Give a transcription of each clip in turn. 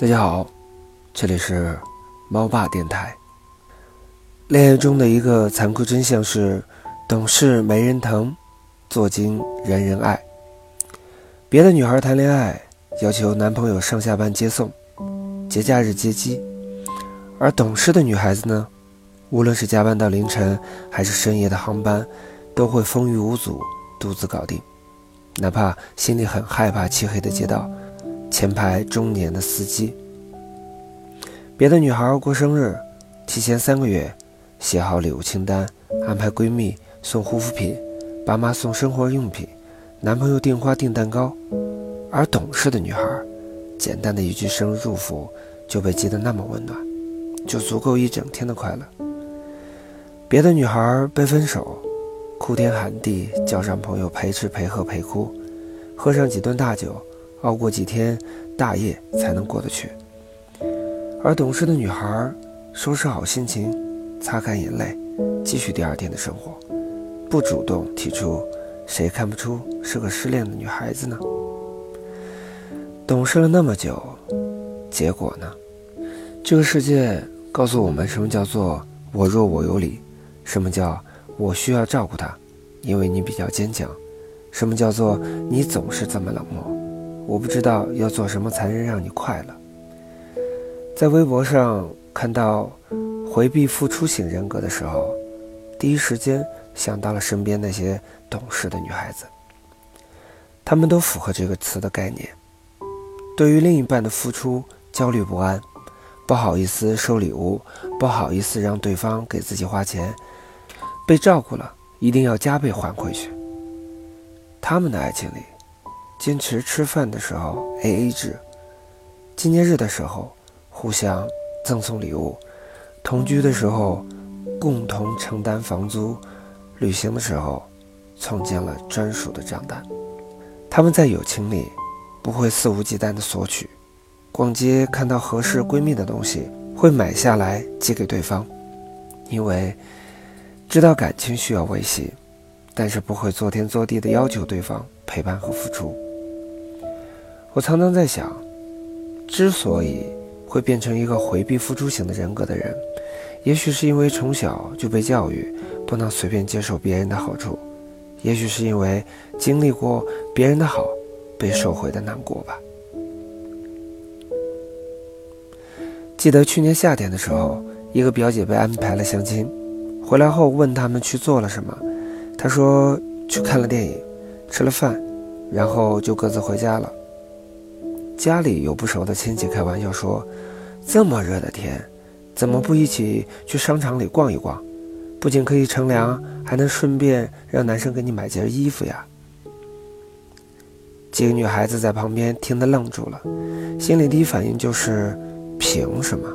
大家好，这里是猫爸电台。恋爱中的一个残酷真相是，懂事没人疼，做精人人爱。别的女孩谈恋爱要求男朋友上下班接送，节假日接机，而懂事的女孩子呢，无论是加班到凌晨还是深夜的航班，都会风雨无阻独自搞定，哪怕心里很害怕漆黑的街道。前排中年的司机。别的女孩过生日，提前三个月写好礼物清单，安排闺蜜送护肤品，爸妈送生活用品，男朋友订花订蛋糕。而懂事的女孩，简单的一句生日祝福就被记得那么温暖，就足够一整天的快乐。别的女孩被分手，哭天喊地叫上朋友陪吃陪喝陪哭，喝上几顿大酒。熬过几天大夜才能过得去，而懂事的女孩收拾好心情，擦干眼泪，继续第二天的生活，不主动提出，谁看不出是个失恋的女孩子呢？懂事了那么久，结果呢？这个世界告诉我们什么叫做我弱我有理，什么叫我需要照顾他，因为你比较坚强，什么叫做你总是这么冷漠。我不知道要做什么才能让你快乐。在微博上看到回避付出型人格的时候，第一时间想到了身边那些懂事的女孩子。她们都符合这个词的概念：对于另一半的付出焦虑不安，不好意思收礼物，不好意思让对方给自己花钱，被照顾了一定要加倍还回去。他们的爱情里。坚持吃饭的时候 A A 制，纪念日的时候互相赠送礼物，同居的时候共同承担房租，旅行的时候创建了专属的账单。他们在友情里不会肆无忌惮的索取，逛街看到合适闺蜜的东西会买下来寄给对方，因为知道感情需要维系，但是不会作天作地的要求对方陪伴和付出。我常常在想，之所以会变成一个回避付出型的人格的人，也许是因为从小就被教育不能随便接受别人的好处，也许是因为经历过别人的好被收回的难过吧。记得去年夏天的时候，一个表姐被安排了相亲，回来后问他们去做了什么，她说去看了电影，吃了饭，然后就各自回家了。家里有不熟的亲戚开玩笑说：“这么热的天，怎么不一起去商场里逛一逛？不仅可以乘凉，还能顺便让男生给你买件衣服呀。”几个女孩子在旁边听得愣住了，心里第一反应就是：“凭什么？”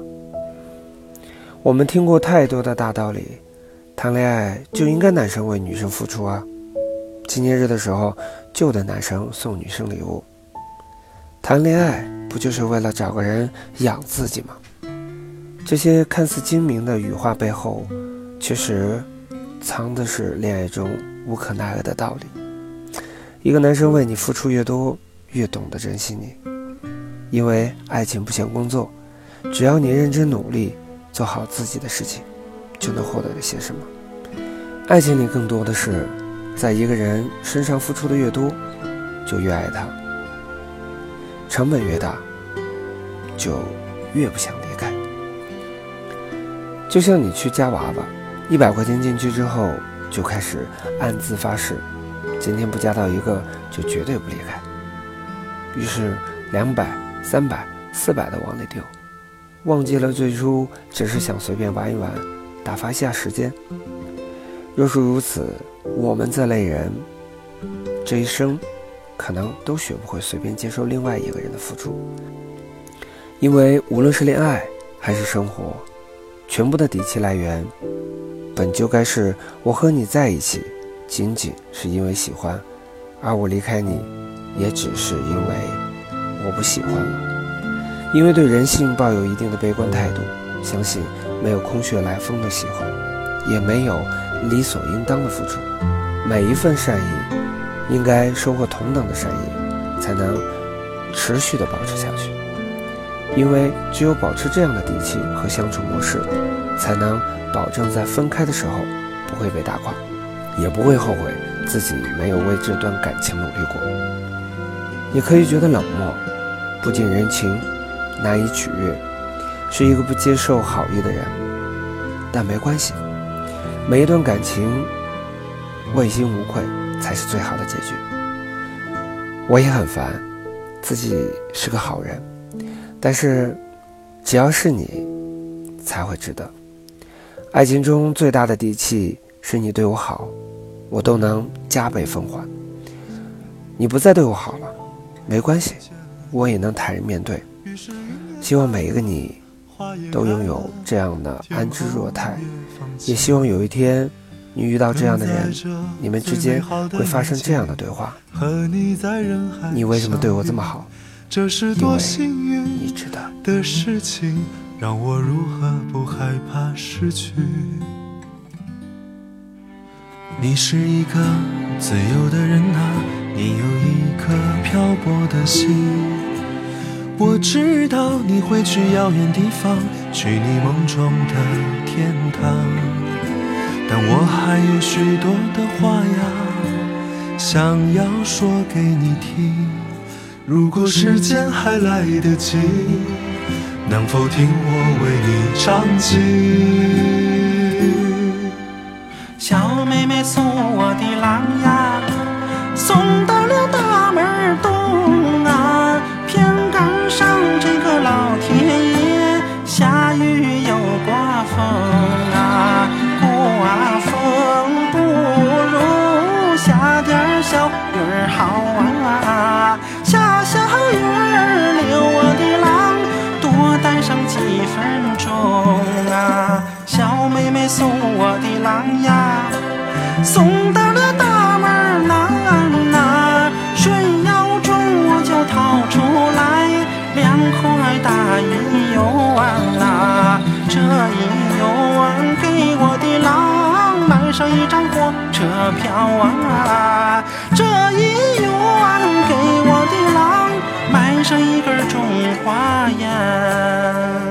我们听过太多的大道理，谈恋爱就应该男生为女生付出啊！纪念日的时候就得男生送女生礼物。谈恋爱不就是为了找个人养自己吗？这些看似精明的语话背后，其实藏的是恋爱中无可奈何的道理。一个男生为你付出越多，越懂得珍惜你，因为爱情不像工作，只要你认真努力，做好自己的事情，就能获得一些什么。爱情里更多的是，在一个人身上付出的越多，就越爱他。成本越大，就越不想离开。就像你去夹娃娃，一百块钱进去之后，就开始暗自发誓，今天不夹到一个，就绝对不离开。于是两百、三百、四百的往里丢，忘记了最初只是想随便玩一玩，打发一下时间。若是如此，我们这类人，这一生。可能都学不会随便接受另外一个人的付出，因为无论是恋爱还是生活，全部的底气来源，本就该是我和你在一起，仅仅是因为喜欢，而我离开你，也只是因为我不喜欢了。因为对人性抱有一定的悲观态度，相信没有空穴来风的喜欢，也没有理所应当的付出，每一份善意。应该收获同等的善意，才能持续的保持下去。因为只有保持这样的底气和相处模式，才能保证在分开的时候不会被打垮，也不会后悔自己没有为这段感情努力过。也可以觉得冷漠，不近人情，难以取悦，是一个不接受好意的人。但没关系，每一段感情，问心无愧才是最好的结局。我也很烦，自己是个好人。但是，只要是你，才会值得。爱情中最大的底气是你对我好，我都能加倍奉还。你不再对我好了，没关系，我也能坦然面对。希望每一个你都拥有这样的安之若泰，也希望有一天你遇到这样的人，你们之间会发生这样的对话：你为什么对我这么好？这是多幸运的事情，让我如何不害怕失去？你是一个自由的人啊，你有一颗漂泊的心。我知道你会去遥远地方，去你梦中的天堂。但我还有许多的话呀，想要说给你听。如果时间还来得及，能否听我为你唱起？小妹妹送我的郎呀，送到了大门东好啊。小雨儿留我的郎，多待上几分钟啊！小妹妹送我的郎呀，送到了大门南呐，水要重我就掏出来两块大银元啊！这一元给我的郎买上一张火车票啊！这一元给我的郎。买上一根中华烟。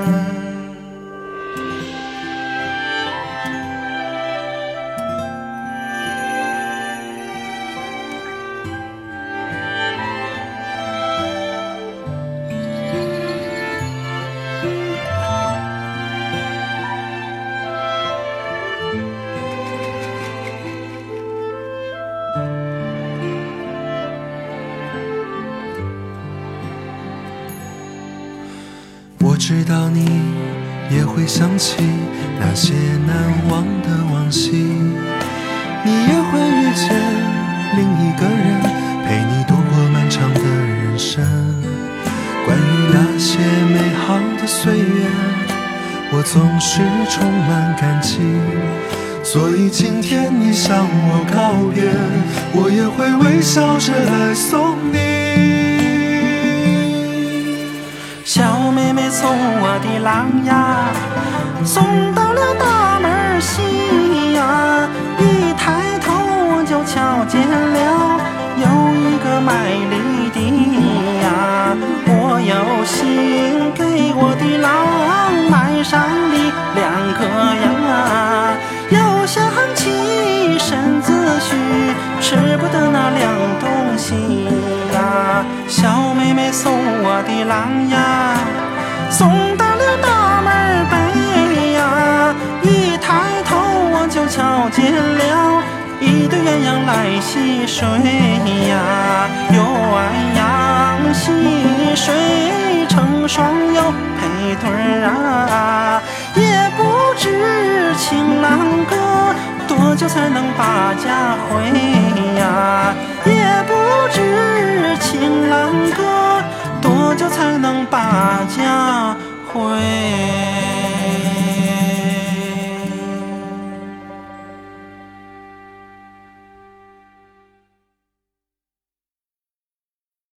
知道你也会想起那些难忘的往昔，你也会遇见另一个人，陪你度过漫长的人生。关于那些美好的岁月，我总是充满感激。所以今天你向我告别，我也会微笑着来送你。郎呀，送到了大门西呀。一抬头我就瞧见了有一个卖梨的呀。我有心给我的郎买上梨两颗呀，又想起身子虚，吃不得那凉东西呀。小妹妹送我的郎呀，送到了大门北呀。一抬头我就瞧见了一对鸳鸯来戏水呀。鸳鸯戏水成双又配对儿啊，也不知情郎哥多久才能把家回呀，